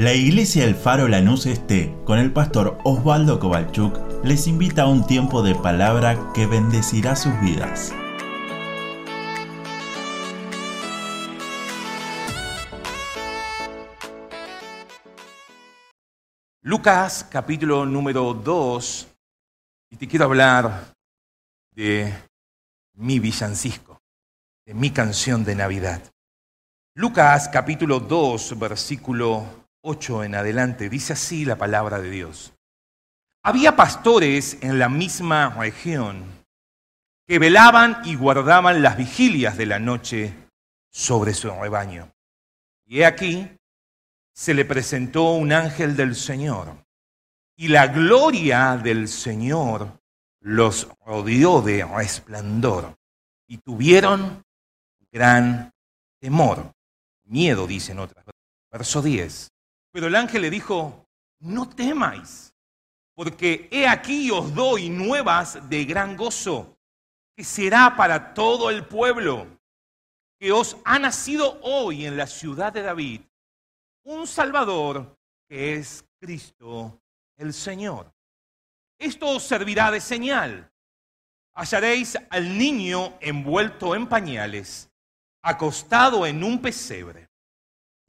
La iglesia El Faro Lanús Este, con el pastor Osvaldo Kovalchuk, les invita a un tiempo de palabra que bendecirá sus vidas. Lucas capítulo número 2, y te quiero hablar de mi villancico, de mi canción de Navidad. Lucas capítulo 2, versículo 8 en adelante, dice así la palabra de Dios. Había pastores en la misma región que velaban y guardaban las vigilias de la noche sobre su rebaño. Y he aquí, se le presentó un ángel del Señor, y la gloria del Señor los rodeó de resplandor, y tuvieron gran temor. Miedo, dicen otras. Verso 10. Pero el ángel le dijo, no temáis, porque he aquí os doy nuevas de gran gozo, que será para todo el pueblo, que os ha nacido hoy en la ciudad de David un Salvador que es Cristo el Señor. Esto os servirá de señal. Hallaréis al niño envuelto en pañales, acostado en un pesebre.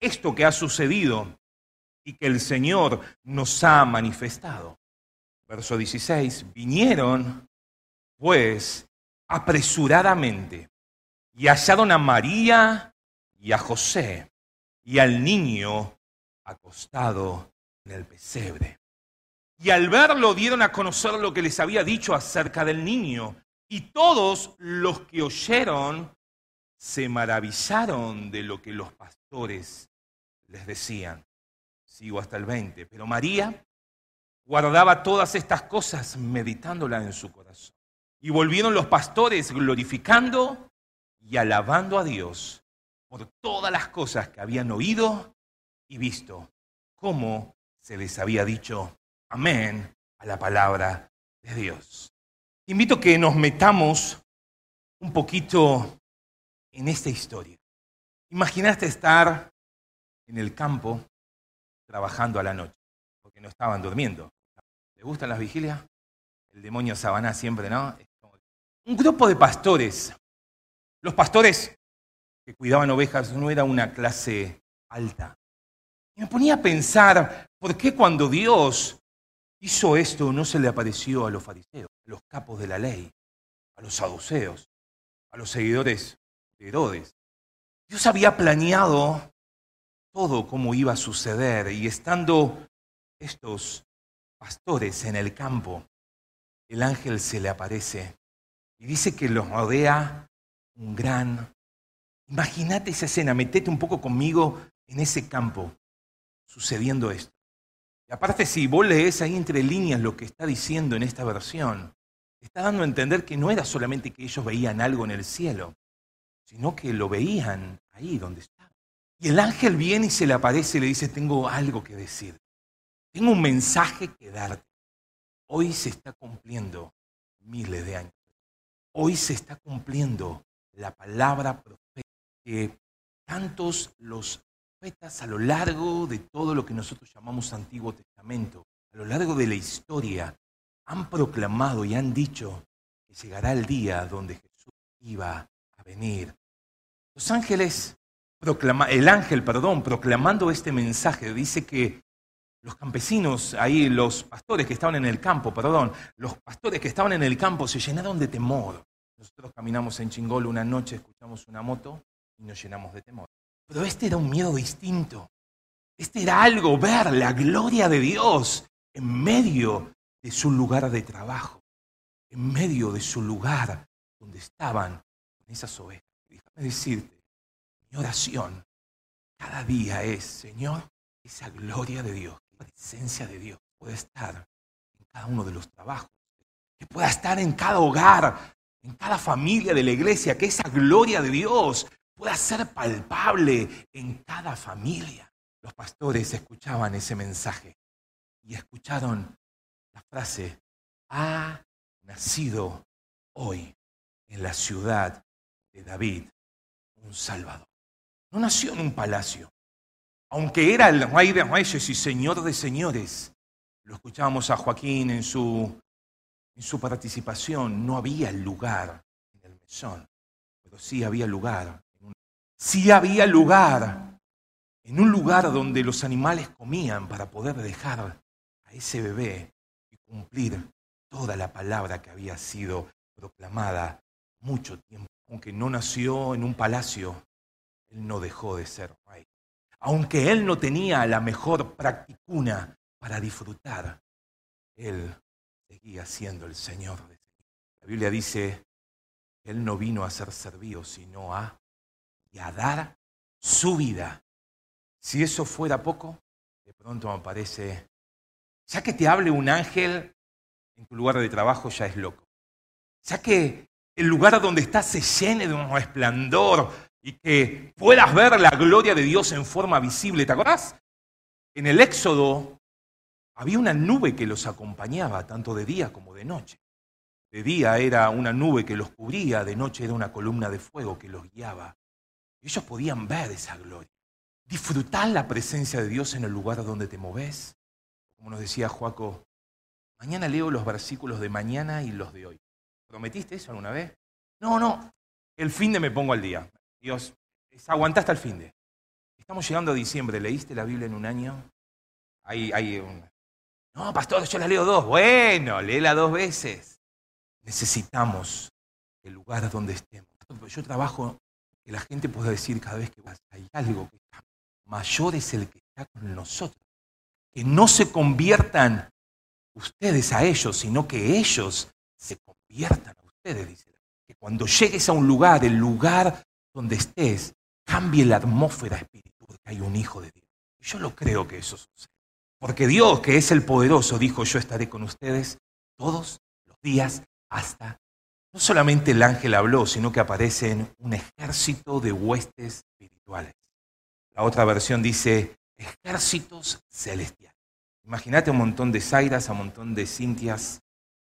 esto que ha sucedido y que el Señor nos ha manifestado. Verso 16, vinieron pues apresuradamente y hallaron a María y a José y al niño acostado en el pesebre. Y al verlo dieron a conocer lo que les había dicho acerca del niño. Y todos los que oyeron se maravillaron de lo que los pastores les decían. Sigo hasta el 20. Pero María guardaba todas estas cosas meditándolas en su corazón. Y volvieron los pastores glorificando y alabando a Dios por todas las cosas que habían oído y visto cómo se les había dicho amén a la palabra de Dios. Invito a que nos metamos un poquito en esta historia. Imaginaste estar en el campo trabajando a la noche, porque no estaban durmiendo. ¿Les gustan las vigilias? El demonio Sabaná siempre, ¿no? Un grupo de pastores. Los pastores que cuidaban ovejas no era una clase alta. Y me ponía a pensar, ¿por qué cuando Dios hizo esto no se le apareció a los fariseos, a los capos de la ley, a los saduceos, a los seguidores de Herodes? Dios había planeado todo cómo iba a suceder y estando estos pastores en el campo, el ángel se le aparece y dice que los rodea un gran... Imagínate esa escena, metete un poco conmigo en ese campo sucediendo esto. Y aparte, si vos lees ahí entre líneas lo que está diciendo en esta versión, está dando a entender que no era solamente que ellos veían algo en el cielo, sino que lo veían ahí donde estaba. Y el ángel viene y se le aparece y le dice, tengo algo que decir. Tengo un mensaje que darte. Hoy se está cumpliendo miles de años. Hoy se está cumpliendo la palabra profética que tantos los a lo largo de todo lo que nosotros llamamos Antiguo Testamento, a lo largo de la historia, han proclamado y han dicho que llegará el día donde Jesús iba a venir. Los ángeles, proclama, el ángel, perdón, proclamando este mensaje, dice que los campesinos, ahí los pastores que estaban en el campo, perdón, los pastores que estaban en el campo se llenaron de temor. Nosotros caminamos en Chingol una noche, escuchamos una moto y nos llenamos de temor. Pero este era un miedo distinto. Este era algo, ver la gloria de Dios en medio de su lugar de trabajo, en medio de su lugar donde estaban esas ovejas. Decirte, mi oración cada día es, Señor, esa gloria de Dios, la presencia de Dios puede estar en cada uno de los trabajos, que pueda estar en cada hogar, en cada familia de la iglesia, que esa gloria de Dios pueda ser palpable en cada familia. Los pastores escuchaban ese mensaje y escucharon la frase, ha nacido hoy en la ciudad de David un Salvador. No nació en un palacio, aunque era el rey de reyes y señor de señores, lo escuchábamos a Joaquín en su, en su participación, no había lugar en el mesón, pero sí había lugar. sí había lugar en un lugar donde los animales comían para poder dejar a ese bebé y cumplir toda la palabra que había sido proclamada mucho tiempo. Aunque no nació en un palacio, él no dejó de ser rey aunque él no tenía la mejor practicuna para disfrutar, él seguía siendo el Señor de La Biblia dice él no vino a ser servido, sino a, dar su vida. Si eso fuera poco, de pronto me parece, ya que te hable un ángel en tu lugar de trabajo, ya es loco. Ya que el lugar donde estás se llene de un resplandor, y que puedas ver la gloria de Dios en forma visible. ¿Te acordás? En el Éxodo había una nube que los acompañaba, tanto de día como de noche. De día era una nube que los cubría, de noche era una columna de fuego que los guiaba. Ellos podían ver esa gloria. Disfrutar la presencia de Dios en el lugar donde te moves. Como nos decía Joaco, mañana leo los versículos de mañana y los de hoy. ¿Prometiste eso alguna vez? No, no. El fin de me pongo al día. Dios, aguanta hasta el fin de. Estamos llegando a diciembre. ¿Leíste la Biblia en un año? Hay, hay. No, pastor, yo la leo dos. Bueno, léela dos veces. Necesitamos el lugar donde estemos. Yo trabajo que la gente pueda decir cada vez que hay algo que está mayor es el que está con nosotros. Que no se conviertan ustedes a ellos, sino que ellos se conviertan a ustedes, dice. Que cuando llegues a un lugar, el lugar donde estés, cambie la atmósfera espiritual, que hay un Hijo de Dios. Yo lo creo que eso sucede. Porque Dios, que es el poderoso, dijo, yo estaré con ustedes todos los días hasta... No solamente el ángel habló, sino que aparece en un ejército de huestes espirituales. La otra versión dice ejércitos celestiales. Imagínate un montón de Zairas, un montón de Cintias,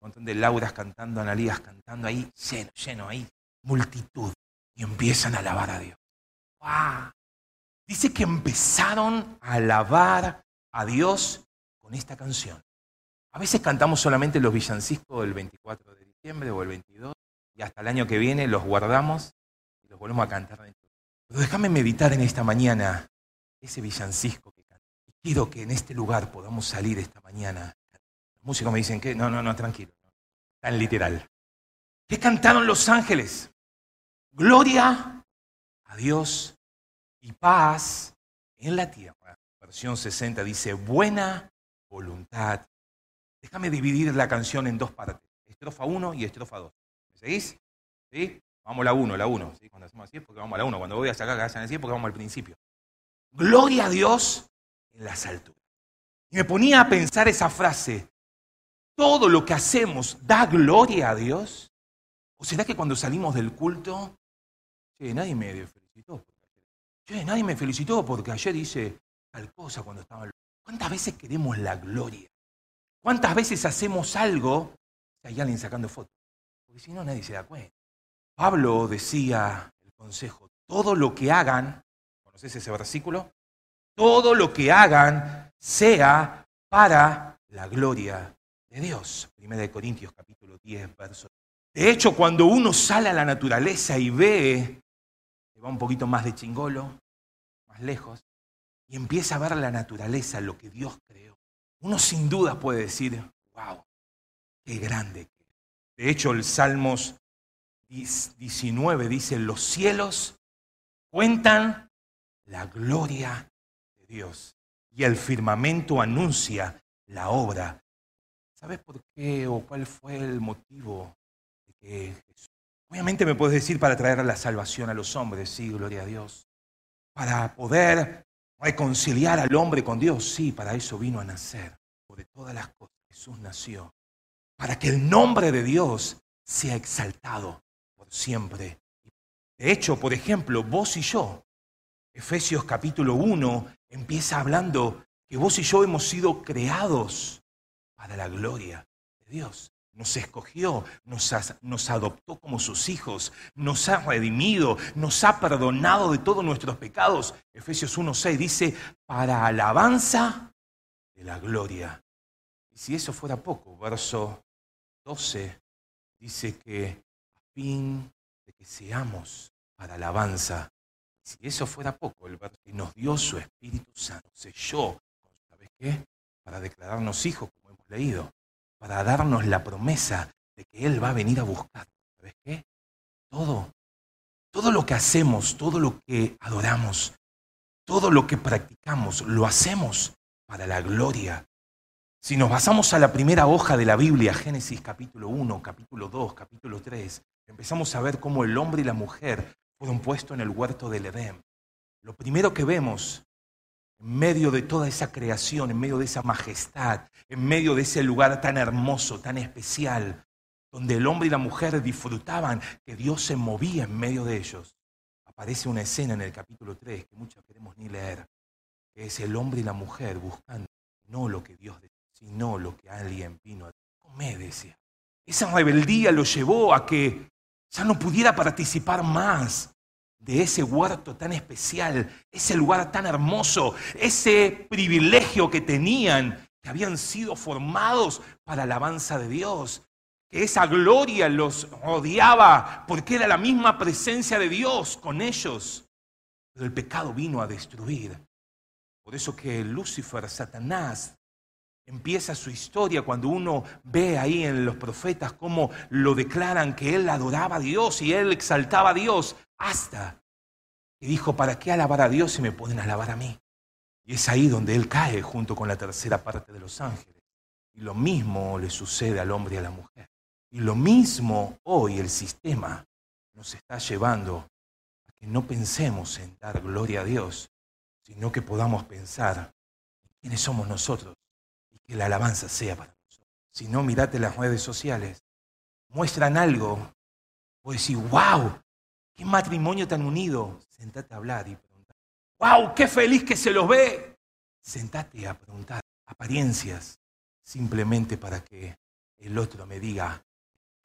un montón de Lauras cantando, Analías cantando ahí, lleno, lleno ahí, multitud y empiezan a alabar a Dios. Dice que empezaron a alabar a Dios con esta canción. A veces cantamos solamente los villancicos del 24 de diciembre o el 22 y hasta el año que viene los guardamos y los volvemos a cantar. Pero déjame meditar en esta mañana ese villancico que canta. Y quiero que en este lugar podamos salir esta mañana. Los músicos me dicen que no, no, no, tranquilo. Tan literal. ¿Qué cantaron los ángeles? Gloria a Dios y paz en la tierra. Versión 60 dice, buena voluntad. Déjame dividir la canción en dos partes, estrofa 1 y estrofa 2. ¿Me seguís? ¿Sí? Vamos a la 1, la 1. ¿sí? Cuando hacemos así es porque vamos a la 1. Cuando voy a sacar que hagan así es porque vamos al principio. Gloria a Dios en las alturas. Y me ponía a pensar esa frase. ¿Todo lo que hacemos da gloria a Dios? ¿O será que cuando salimos del culto nadie me felicitó. Nadie me felicitó porque ayer hice tal cosa cuando estaba... ¿Cuántas veces queremos la gloria? ¿Cuántas veces hacemos algo hay alguien sacando fotos? Porque si no, nadie se da cuenta. Pablo decía el consejo, todo lo que hagan, ¿conoces ese versículo? Todo lo que hagan sea para la gloria de Dios. Primera de Corintios capítulo 10, verso. De hecho, cuando uno sale a la naturaleza y ve va un poquito más de chingolo, más lejos, y empieza a ver la naturaleza, lo que Dios creó. Uno sin duda puede decir, wow, qué grande. De hecho, el Salmos 19 dice, los cielos cuentan la gloria de Dios y el firmamento anuncia la obra. ¿Sabes por qué o cuál fue el motivo de que Jesús Obviamente me puedes decir para traer la salvación a los hombres, sí, gloria a Dios. Para poder reconciliar al hombre con Dios. Sí, para eso vino a nacer. De todas las cosas, Jesús nació. Para que el nombre de Dios sea exaltado por siempre. De hecho, por ejemplo, vos y yo, Efesios capítulo 1 empieza hablando que vos y yo hemos sido creados para la gloria de Dios nos escogió, nos, nos, adoptó como sus hijos, nos ha redimido, nos ha perdonado de todos nuestros pecados. Efesios 1.6 dice, para alabanza de la gloria. Y si eso fuera poco, verso 12 dice que a fin de que seamos para alabanza. Si eso fuera poco, el verso que nos dio su Espíritu Santo, selló, ¿sabes qué? Para declararnos hijos, leído para darnos la promesa de que Él va a venir a buscar. ¿Sabes qué? Todo, todo lo que hacemos, todo lo que adoramos, todo lo que practicamos, lo hacemos para la gloria. Si nos basamos a la primera hoja de la Biblia, Génesis capítulo 1, capítulo 2, capítulo 3, empezamos a ver cómo el hombre y la mujer fueron puestos en el huerto del Edén. Lo primero que vemos en medio de toda esa creación, en medio de esa majestad, en medio de ese lugar tan hermoso, tan especial, donde el hombre y la mujer disfrutaban que Dios se movía en medio de ellos, aparece una escena en el capítulo 3 que muchos queremos ni leer, es el hombre y la mujer buscando no lo que Dios decía, sino lo que alguien vino a comer, decía. Esa rebeldía lo llevó a que ya no pudiera participar más de ese huerto tan especial, ese lugar tan hermoso, ese privilegio que tenían, que habían sido formados para la alabanza de Dios, que esa gloria los rodeaba porque era la misma presencia de Dios con ellos. Pero el pecado vino a destruir. Por eso que Lucifer, Satanás, empieza su historia cuando uno ve ahí en los profetas cómo lo declaran que él adoraba a Dios y él exaltaba a Dios hasta que dijo, ¿para qué alabar a Dios si me pueden alabar a mí? Y es ahí donde él cae junto con la tercera parte de los ángeles. Y lo mismo le sucede al hombre y a la mujer. Y lo mismo hoy el sistema nos está llevando a que no pensemos en dar gloria a Dios, sino que podamos pensar en quiénes somos nosotros que la alabanza sea para nosotros. Si no, mirate las redes sociales, muestran algo, pues decir, wow, Qué matrimonio tan unido. Sentate a hablar y preguntar. ¡Wow! ¡Qué feliz que se los ve! Sentate a preguntar apariencias simplemente para que el otro me diga,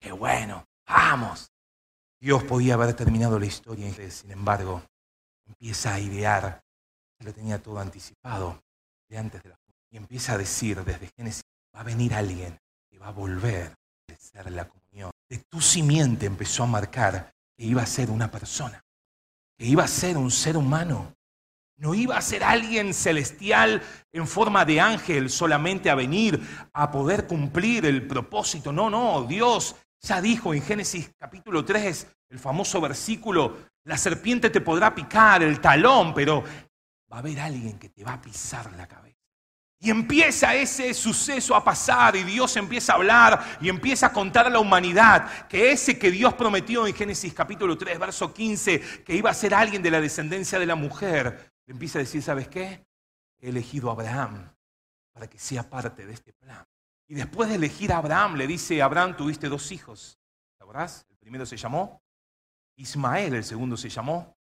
¡qué bueno! ¡Vamos! Dios podía haber terminado la historia, sin embargo, empieza a idear, se lo tenía todo anticipado de antes de la y empieza a decir desde Génesis, va a venir alguien que va a volver a ser la comunión. De tu simiente empezó a marcar que iba a ser una persona, que iba a ser un ser humano. No iba a ser alguien celestial en forma de ángel solamente a venir a poder cumplir el propósito. No, no, Dios ya dijo en Génesis capítulo 3, el famoso versículo, la serpiente te podrá picar el talón, pero va a haber alguien que te va a pisar la cabeza. Y empieza ese suceso a pasar y Dios empieza a hablar y empieza a contar a la humanidad que ese que Dios prometió en Génesis capítulo 3, verso 15, que iba a ser alguien de la descendencia de la mujer, le empieza a decir, ¿sabes qué? He elegido a Abraham para que sea parte de este plan. Y después de elegir a Abraham, le dice, Abraham, tuviste dos hijos. ¿Sabrás? El primero se llamó Ismael, el segundo se llamó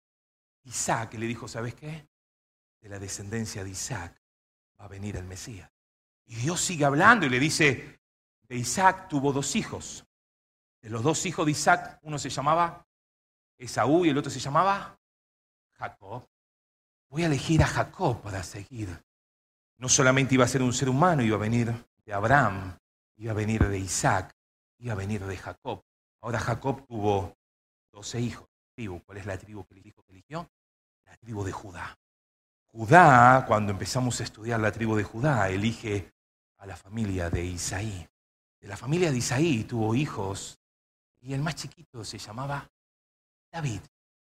Isaac. Le dijo, ¿sabes qué? De la descendencia de Isaac va a venir el Mesías. Y Dios sigue hablando y le dice, de Isaac tuvo dos hijos. De los dos hijos de Isaac, uno se llamaba Esaú y el otro se llamaba Jacob. Voy a elegir a Jacob para seguir. No solamente iba a ser un ser humano, iba a venir de Abraham, iba a venir de Isaac, iba a venir de Jacob. Ahora Jacob tuvo doce hijos. ¿Cuál es la tribu que eligió? La tribu de Judá. Judá, cuando empezamos a estudiar la tribu de Judá, elige a la familia de Isaí. De la familia de Isaí tuvo hijos y el más chiquito se llamaba David.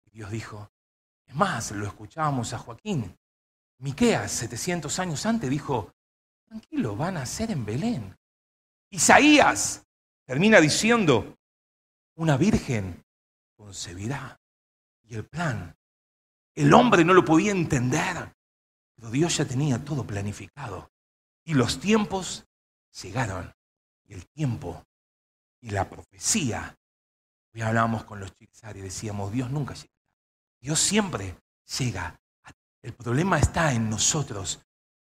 Y Dios dijo, es más, lo escuchábamos a Joaquín. Miqueas, 700 años antes, dijo, tranquilo, van a ser en Belén. Isaías termina diciendo, una virgen concebirá. Y el plan el hombre no lo podía entender. Pero Dios ya tenía todo planificado. Y los tiempos llegaron. Y el tiempo y la profecía. Hoy hablábamos con los chicos y decíamos, Dios nunca llega. Dios siempre llega. El problema está en nosotros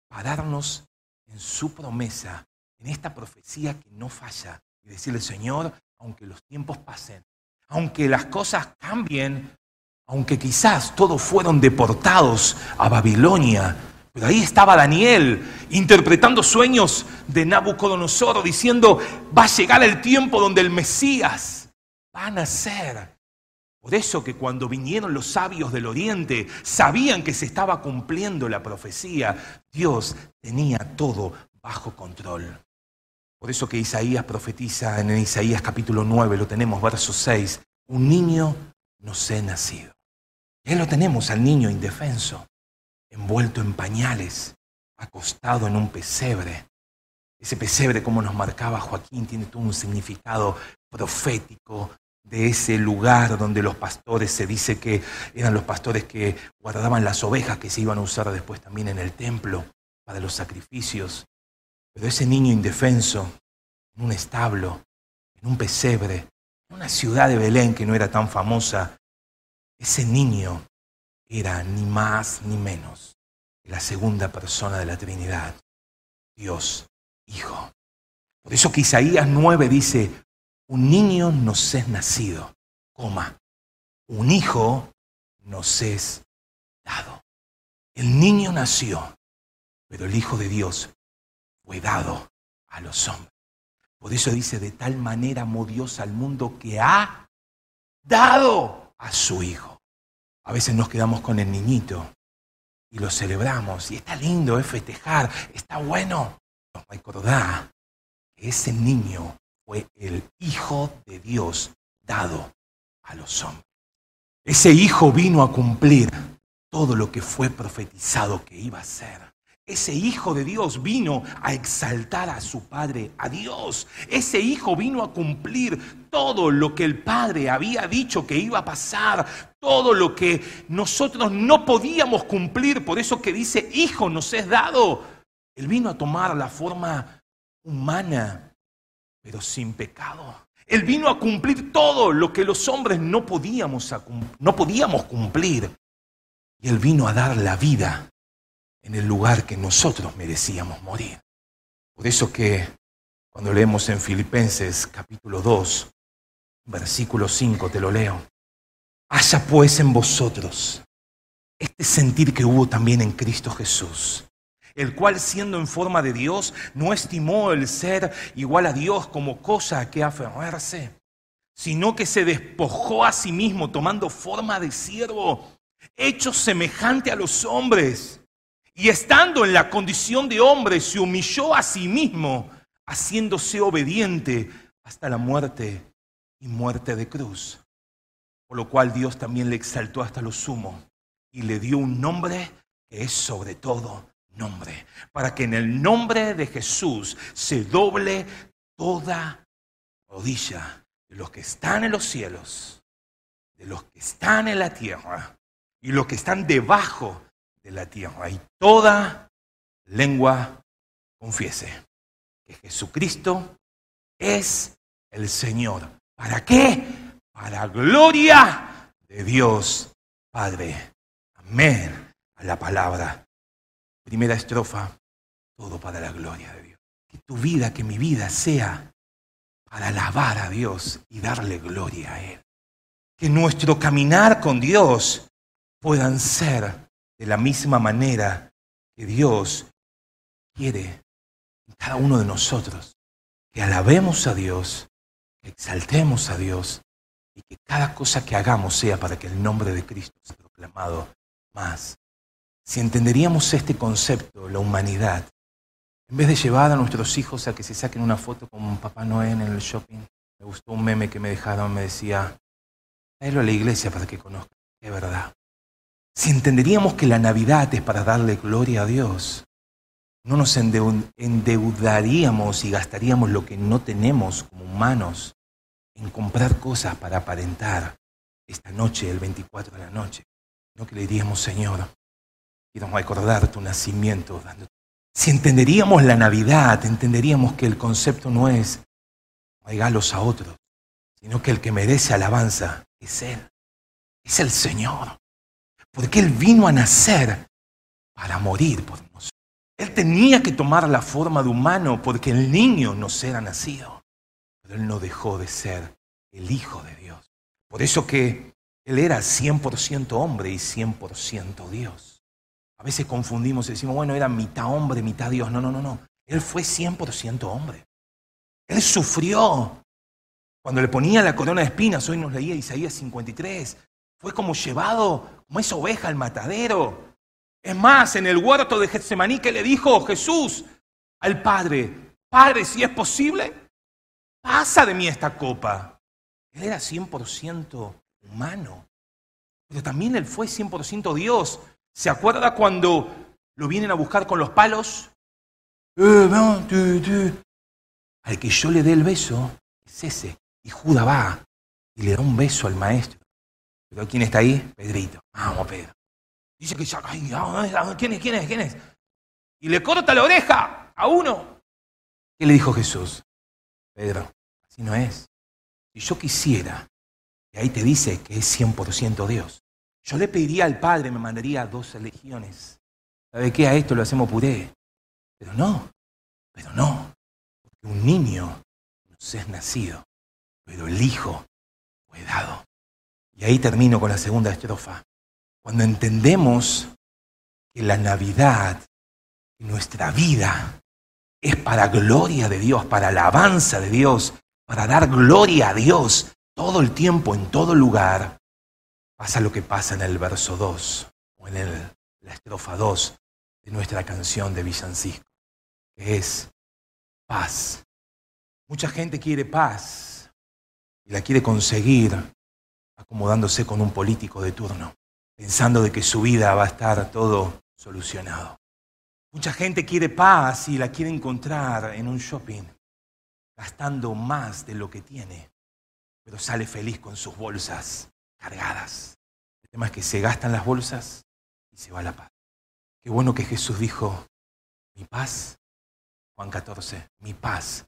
pararnos en su promesa, en esta profecía que no falla. Y decirle, Señor, aunque los tiempos pasen, aunque las cosas cambien, aunque quizás todos fueron deportados a Babilonia, pero ahí estaba Daniel interpretando sueños de Nabucodonosor, diciendo, va a llegar el tiempo donde el Mesías va a nacer. Por eso que cuando vinieron los sabios del oriente, sabían que se estaba cumpliendo la profecía. Dios tenía todo bajo control. Por eso que Isaías profetiza en Isaías capítulo 9, lo tenemos, verso 6, un niño nos ha nacido. Y lo tenemos al niño indefenso, envuelto en pañales, acostado en un pesebre. Ese pesebre, como nos marcaba Joaquín, tiene todo un significado profético de ese lugar donde los pastores se dice que eran los pastores que guardaban las ovejas que se iban a usar después también en el templo para los sacrificios. Pero ese niño indefenso, en un establo, en un pesebre, una ciudad de Belén que no era tan famosa, ese niño era ni más ni menos que la segunda persona de la Trinidad, Dios Hijo. Por eso que Isaías 9 dice, un niño nos es nacido, coma, un hijo nos es dado. El niño nació, pero el Hijo de Dios fue dado a los hombres. Por eso dice, de tal manera amó Dios al mundo que ha dado a su Hijo. A veces nos quedamos con el niñito y lo celebramos y está lindo, es festejar, está bueno. Nos recordar que ese niño fue el Hijo de Dios dado a los hombres. Ese Hijo vino a cumplir todo lo que fue profetizado que iba a ser. Ese Hijo de Dios vino a exaltar a su Padre, a Dios. Ese Hijo vino a cumplir todo lo que el Padre había dicho que iba a pasar, todo lo que nosotros no podíamos cumplir. Por eso que dice, Hijo nos es dado. Él vino a tomar la forma humana, pero sin pecado. Él vino a cumplir todo lo que los hombres no podíamos, no podíamos cumplir. Y Él vino a dar la vida en el lugar que nosotros merecíamos morir. Por eso que cuando leemos en Filipenses capítulo 2, versículo 5, te lo leo. Haya pues en vosotros este sentir que hubo también en Cristo Jesús, el cual siendo en forma de Dios, no estimó el ser igual a Dios como cosa a que aferrarse, sino que se despojó a sí mismo tomando forma de siervo, hecho semejante a los hombres y estando en la condición de hombre, se humilló a sí mismo, haciéndose obediente hasta la muerte y muerte de cruz. Por lo cual Dios también le exaltó hasta lo sumo y le dio un nombre que es sobre todo nombre, para que en el nombre de Jesús se doble toda rodilla de los que están en los cielos, de los que están en la tierra y los que están debajo de la tierra. Y toda lengua confiese que Jesucristo es el Señor. ¿Para qué? Para gloria de Dios Padre. Amén a la palabra. Primera estrofa, todo para la gloria de Dios. Que tu vida, que mi vida sea para alabar a Dios y darle gloria a Él. Que nuestro caminar con Dios puedan ser de la misma manera que Dios quiere en cada uno de nosotros. Que alabemos a Dios, que exaltemos a Dios y que cada cosa que hagamos sea para que el nombre de Cristo sea proclamado más. Si entenderíamos este concepto, la humanidad, en vez de llevar a nuestros hijos a que se saquen una foto con Papá Noé en el shopping, me gustó un meme que me dejaron, me decía, tráelo a la iglesia para que conozcan, es verdad. Si entenderíamos que la Navidad es para darle gloria a Dios, no nos endeudaríamos y gastaríamos lo que no tenemos como humanos en comprar cosas para aparentar esta noche, el 24 de la noche. No que le diríamos, Señor, quiero recordar tu nacimiento. Si entenderíamos la Navidad, entenderíamos que el concepto no es regalos a otros, sino que el que merece alabanza es Él, es el Señor. Porque Él vino a nacer para morir por nosotros. Él tenía que tomar la forma de humano porque el niño no era nacido. Pero Él no dejó de ser el Hijo de Dios. Por eso que Él era 100% hombre y 100% Dios. A veces confundimos y decimos, bueno, era mitad hombre, mitad Dios. No, no, no, no. Él fue 100% hombre. Él sufrió. Cuando le ponía la corona de espinas, hoy nos leía Isaías 53, fue como llevado como esa oveja al matadero. Es más, en el huerto de Getsemaní que le dijo Jesús al Padre, Padre, si es posible, pasa de mí esta copa. Él era 100% humano, pero también él fue 100% Dios. ¿Se acuerda cuando lo vienen a buscar con los palos? Eh, al que yo le dé el beso es ese. Y Judas va y le da un beso al maestro. ¿Pero quién está ahí? Pedrito. Vamos, Pedro. Dice que ya, ¿quién es? ¿Quién es? ¿Quién es? Y le corta la oreja a uno. ¿Qué le dijo Jesús? Pedro, así no es. Si yo quisiera, y ahí te dice que es 100% Dios, yo le pediría al Padre, me mandaría dos legiones. ¿Sabe qué? A esto lo hacemos puré. Pero no, pero no. Porque un niño se es nacido, pero el Hijo fue dado. Y ahí termino con la segunda estrofa. Cuando entendemos que la Navidad, nuestra vida, es para gloria de Dios, para alabanza de Dios, para dar gloria a Dios todo el tiempo, en todo lugar, pasa lo que pasa en el verso 2 o en la estrofa 2 de nuestra canción de Villancico, que es paz. Mucha gente quiere paz y la quiere conseguir acomodándose con un político de turno, pensando de que su vida va a estar todo solucionado. Mucha gente quiere paz y la quiere encontrar en un shopping, gastando más de lo que tiene, pero sale feliz con sus bolsas cargadas. El tema es que se gastan las bolsas y se va la paz. Qué bueno que Jesús dijo, mi paz, Juan 14, mi paz.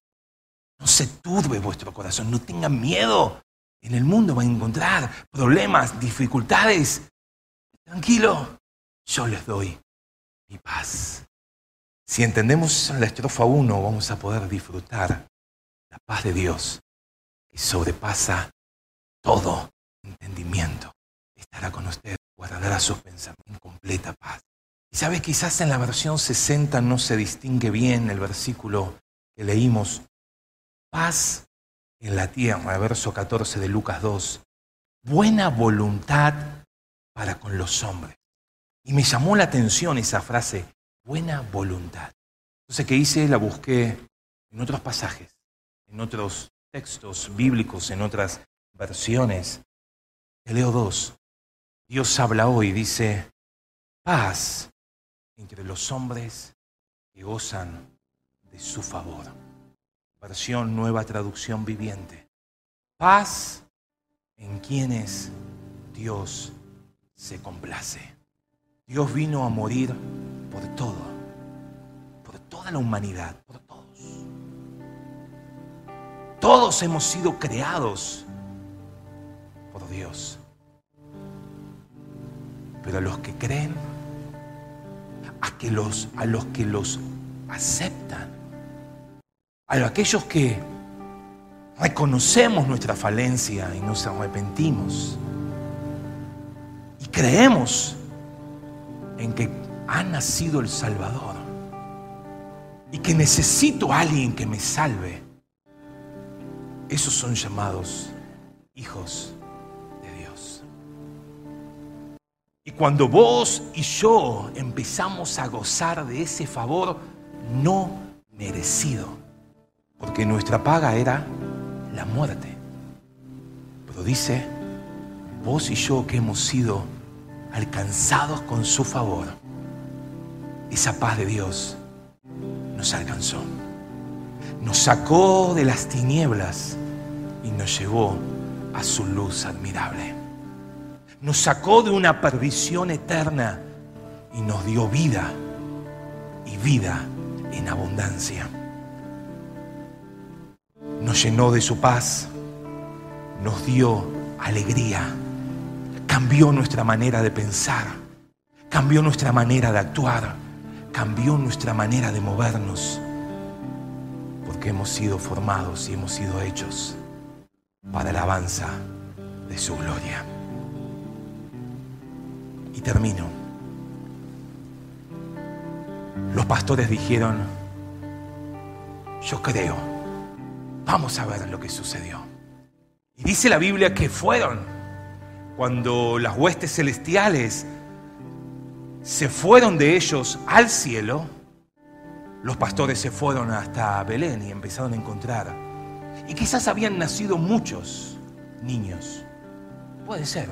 No se turbe vuestro corazón, no tengan miedo. En el mundo van a encontrar problemas, dificultades. Tranquilo, yo les doy mi paz. Si entendemos la estrofa 1, vamos a poder disfrutar la paz de Dios que sobrepasa todo entendimiento. Estará con usted, guardará sus pensamientos en completa paz. Y sabe, quizás en la versión 60 no se distingue bien el versículo que leímos. Paz en la tierra, verso 14 de Lucas 2. Buena voluntad para con los hombres. Y me llamó la atención esa frase, buena voluntad. Entonces, ¿qué hice? La busqué en otros pasajes, en otros textos bíblicos, en otras versiones. Te leo dos. Dios habla hoy, dice, paz entre los hombres que gozan de su favor. Versión nueva traducción viviente. Paz en quienes Dios se complace. Dios vino a morir por todo, por toda la humanidad, por todos. Todos hemos sido creados por Dios. Pero a los que creen, a, que los, a los que los aceptan, a aquellos que reconocemos nuestra falencia y nos arrepentimos. Y creemos en que ha nacido el Salvador. Y que necesito a alguien que me salve, esos son llamados hijos de Dios. Y cuando vos y yo empezamos a gozar de ese favor no merecido, porque nuestra paga era la muerte. Pero dice, vos y yo que hemos sido alcanzados con su favor, esa paz de Dios nos alcanzó. Nos sacó de las tinieblas y nos llevó a su luz admirable. Nos sacó de una perdición eterna y nos dio vida y vida en abundancia. Nos llenó de su paz, nos dio alegría, cambió nuestra manera de pensar, cambió nuestra manera de actuar, cambió nuestra manera de movernos, porque hemos sido formados y hemos sido hechos para la alabanza de su gloria. Y termino. Los pastores dijeron, yo creo, vamos a ver lo que sucedió. Y dice la Biblia que fueron cuando las huestes celestiales se fueron de ellos al cielo, los pastores se fueron hasta Belén y empezaron a encontrar. Y quizás habían nacido muchos niños. Puede ser.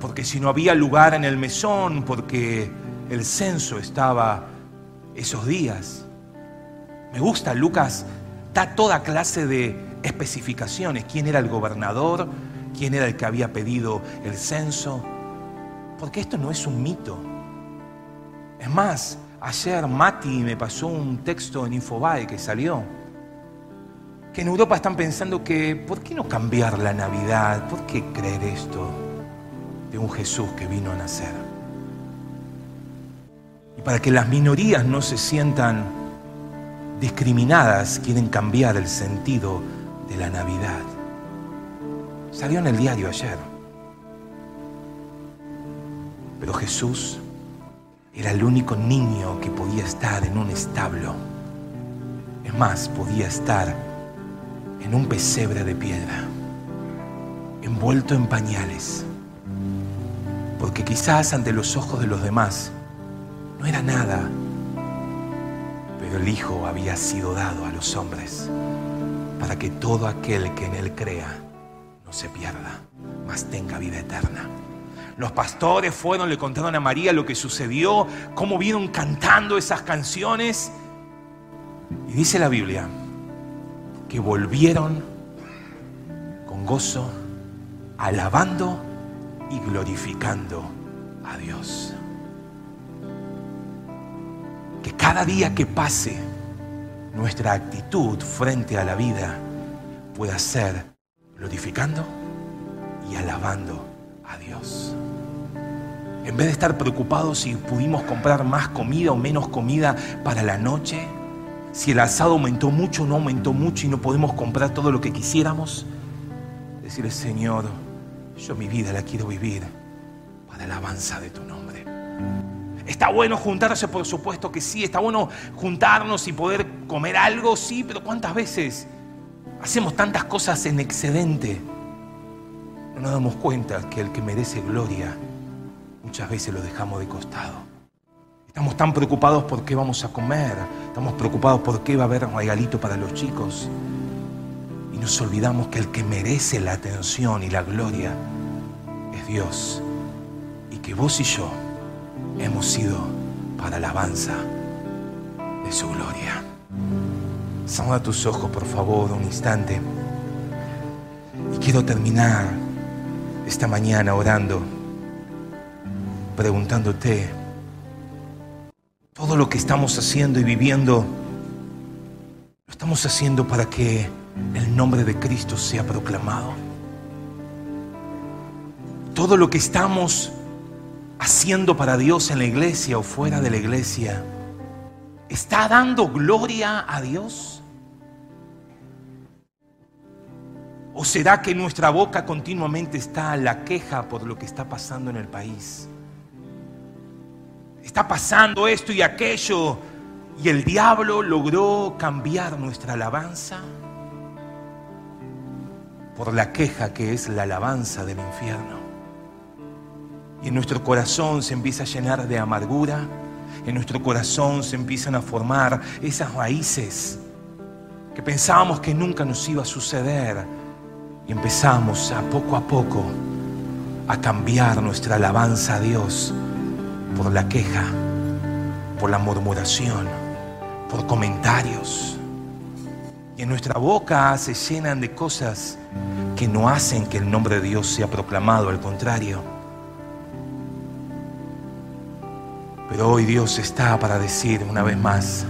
Porque si no había lugar en el mesón, porque el censo estaba esos días. Me gusta, Lucas da toda clase de especificaciones. ¿Quién era el gobernador? ¿Quién era el que había pedido el censo? Porque esto no es un mito. Es más, ayer Mati me pasó un texto en Infobae que salió. Que en Europa están pensando que, ¿por qué no cambiar la Navidad? ¿Por qué creer esto de un Jesús que vino a nacer? Y para que las minorías no se sientan discriminadas, quieren cambiar el sentido de la Navidad. Salió en el diario ayer. Pero Jesús era el único niño que podía estar en un establo. Es más, podía estar en un pesebre de piedra, envuelto en pañales. Porque quizás ante los ojos de los demás, no era nada, pero el Hijo había sido dado a los hombres para que todo aquel que en Él crea no se pierda, mas tenga vida eterna. Los pastores fueron, le contaron a María lo que sucedió, cómo vieron cantando esas canciones. Y dice la Biblia que volvieron con gozo, alabando y glorificando a Dios que cada día que pase nuestra actitud frente a la vida pueda ser glorificando y alabando a Dios. En vez de estar preocupados si pudimos comprar más comida o menos comida para la noche, si el asado aumentó mucho o no aumentó mucho y no podemos comprar todo lo que quisiéramos, decirle, Señor, yo mi vida la quiero vivir para la alabanza de tu nombre. Está bueno juntarse, por supuesto que sí. Está bueno juntarnos y poder comer algo, sí, pero ¿cuántas veces hacemos tantas cosas en excedente? No nos damos cuenta que el que merece gloria muchas veces lo dejamos de costado. Estamos tan preocupados por qué vamos a comer, estamos preocupados por qué va a haber un regalito para los chicos. Y nos olvidamos que el que merece la atención y la gloria es Dios. Y que vos y yo hemos sido para alabanza de su gloria. Cierra tus ojos, por favor, un instante. Y quiero terminar esta mañana orando, preguntándote, todo lo que estamos haciendo y viviendo, lo estamos haciendo para que el nombre de Cristo sea proclamado. Todo lo que estamos haciendo para Dios en la iglesia o fuera de la iglesia, ¿está dando gloria a Dios? ¿O será que nuestra boca continuamente está a la queja por lo que está pasando en el país? Está pasando esto y aquello y el diablo logró cambiar nuestra alabanza por la queja que es la alabanza del infierno. Y en nuestro corazón se empieza a llenar de amargura, en nuestro corazón se empiezan a formar esas raíces que pensábamos que nunca nos iba a suceder. Y empezamos a poco a poco a cambiar nuestra alabanza a Dios por la queja, por la murmuración, por comentarios. Y en nuestra boca se llenan de cosas que no hacen que el nombre de Dios sea proclamado, al contrario Pero hoy Dios está para decir una vez más,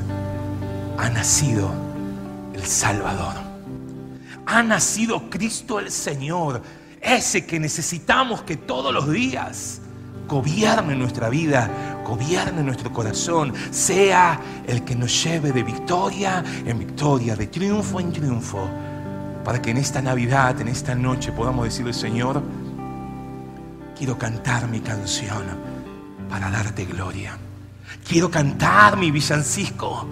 ha nacido el Salvador. Ha nacido Cristo el Señor, ese que necesitamos que todos los días gobierne nuestra vida, gobierne nuestro corazón, sea el que nos lleve de victoria en victoria, de triunfo en triunfo, para que en esta Navidad, en esta noche podamos decirle, Señor, quiero cantar mi canción para darte gloria. Quiero cantar mi villancico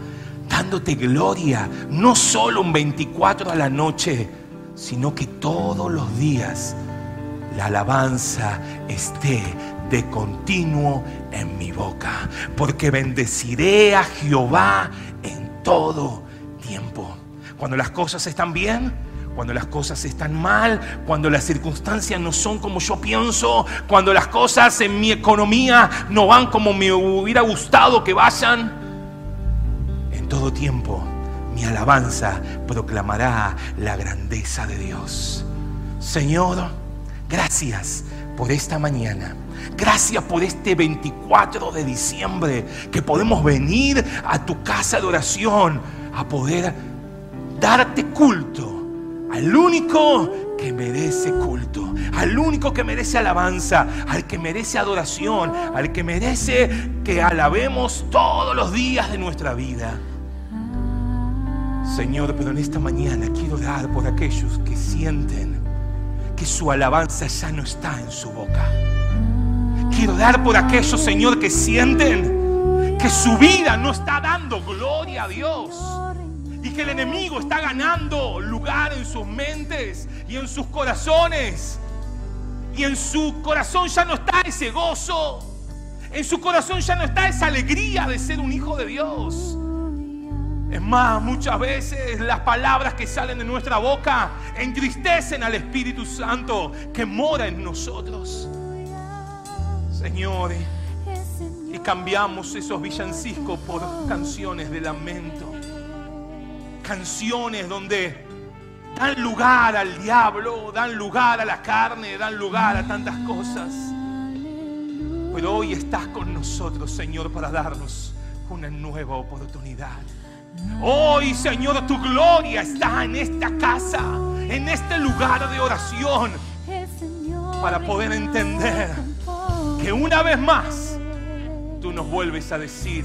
dándote gloria, no solo un 24 a la noche, sino que todos los días la alabanza esté de continuo en mi boca, porque bendeciré a Jehová en todo tiempo. Cuando las cosas están bien, cuando las cosas están mal, cuando las circunstancias no son como yo pienso, cuando las cosas en mi economía no van como me hubiera gustado que vayan, en todo tiempo mi alabanza proclamará la grandeza de Dios. Señor, gracias por esta mañana. Gracias por este 24 de diciembre que podemos venir a tu casa de oración a poder darte culto al único que merece culto, al único que merece alabanza, al que merece adoración, al que merece que alabemos todos los días de nuestra vida. Señor, pero en esta mañana quiero dar por aquellos que sienten que su alabanza ya no está en su boca. Quiero dar por aquellos, Señor, que sienten que su vida no está dando gloria a Dios. Y que el enemigo está ganando lugar en sus mentes y en sus corazones. Y en su corazón ya no está ese gozo. En su corazón ya no está esa alegría de ser un hijo de Dios. Es más, muchas veces las palabras que salen de nuestra boca entristecen al Espíritu Santo que mora en nosotros. Señor, y cambiamos esos villancicos por canciones de lamento. Canciones donde dan lugar al diablo, dan lugar a la carne, dan lugar a tantas cosas. Pero hoy estás con nosotros, Señor, para darnos una nueva oportunidad. Hoy, Señor, tu gloria está en esta casa, en este lugar de oración, para poder entender que una vez más tú nos vuelves a decir,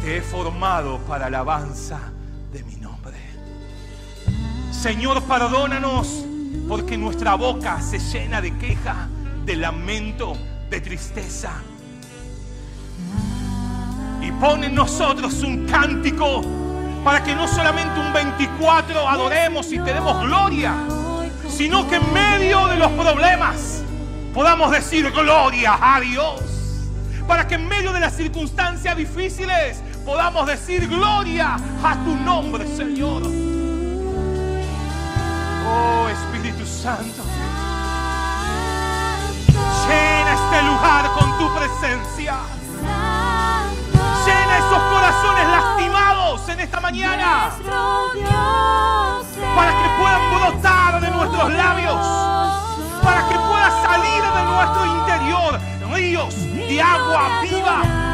te he formado para alabanza. Señor, perdónanos porque nuestra boca se llena de queja, de lamento, de tristeza y pone en nosotros un cántico para que no solamente un 24 adoremos y tenemos gloria, sino que en medio de los problemas podamos decir gloria a Dios. Para que en medio de las circunstancias difíciles podamos decir gloria a tu nombre, Señor. Oh Espíritu Santo, llena este lugar con tu presencia. Llena esos corazones lastimados en esta mañana. Para que puedan brotar de nuestros labios. Para que pueda salir de nuestro interior ríos de agua viva.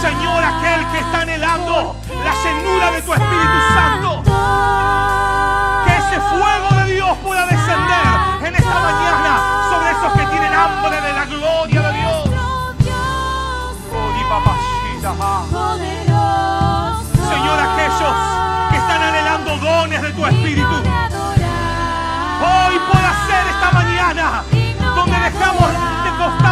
Señor, aquel que está anhelando la llenura de tu Espíritu Santo. Que ese fuego de Dios pueda descender en esta mañana sobre esos que tienen hambre de la gloria de Dios. Señor, aquellos que están anhelando dones de tu Espíritu. Hoy puede ser esta mañana donde dejamos de costado